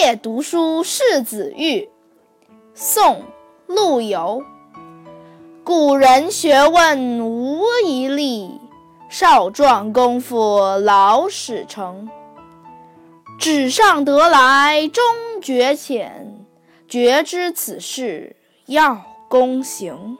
夜读书世子玉宋陆游。古人学问无遗力少壮功夫老始成。纸上得来终觉浅绝知此事要躬行。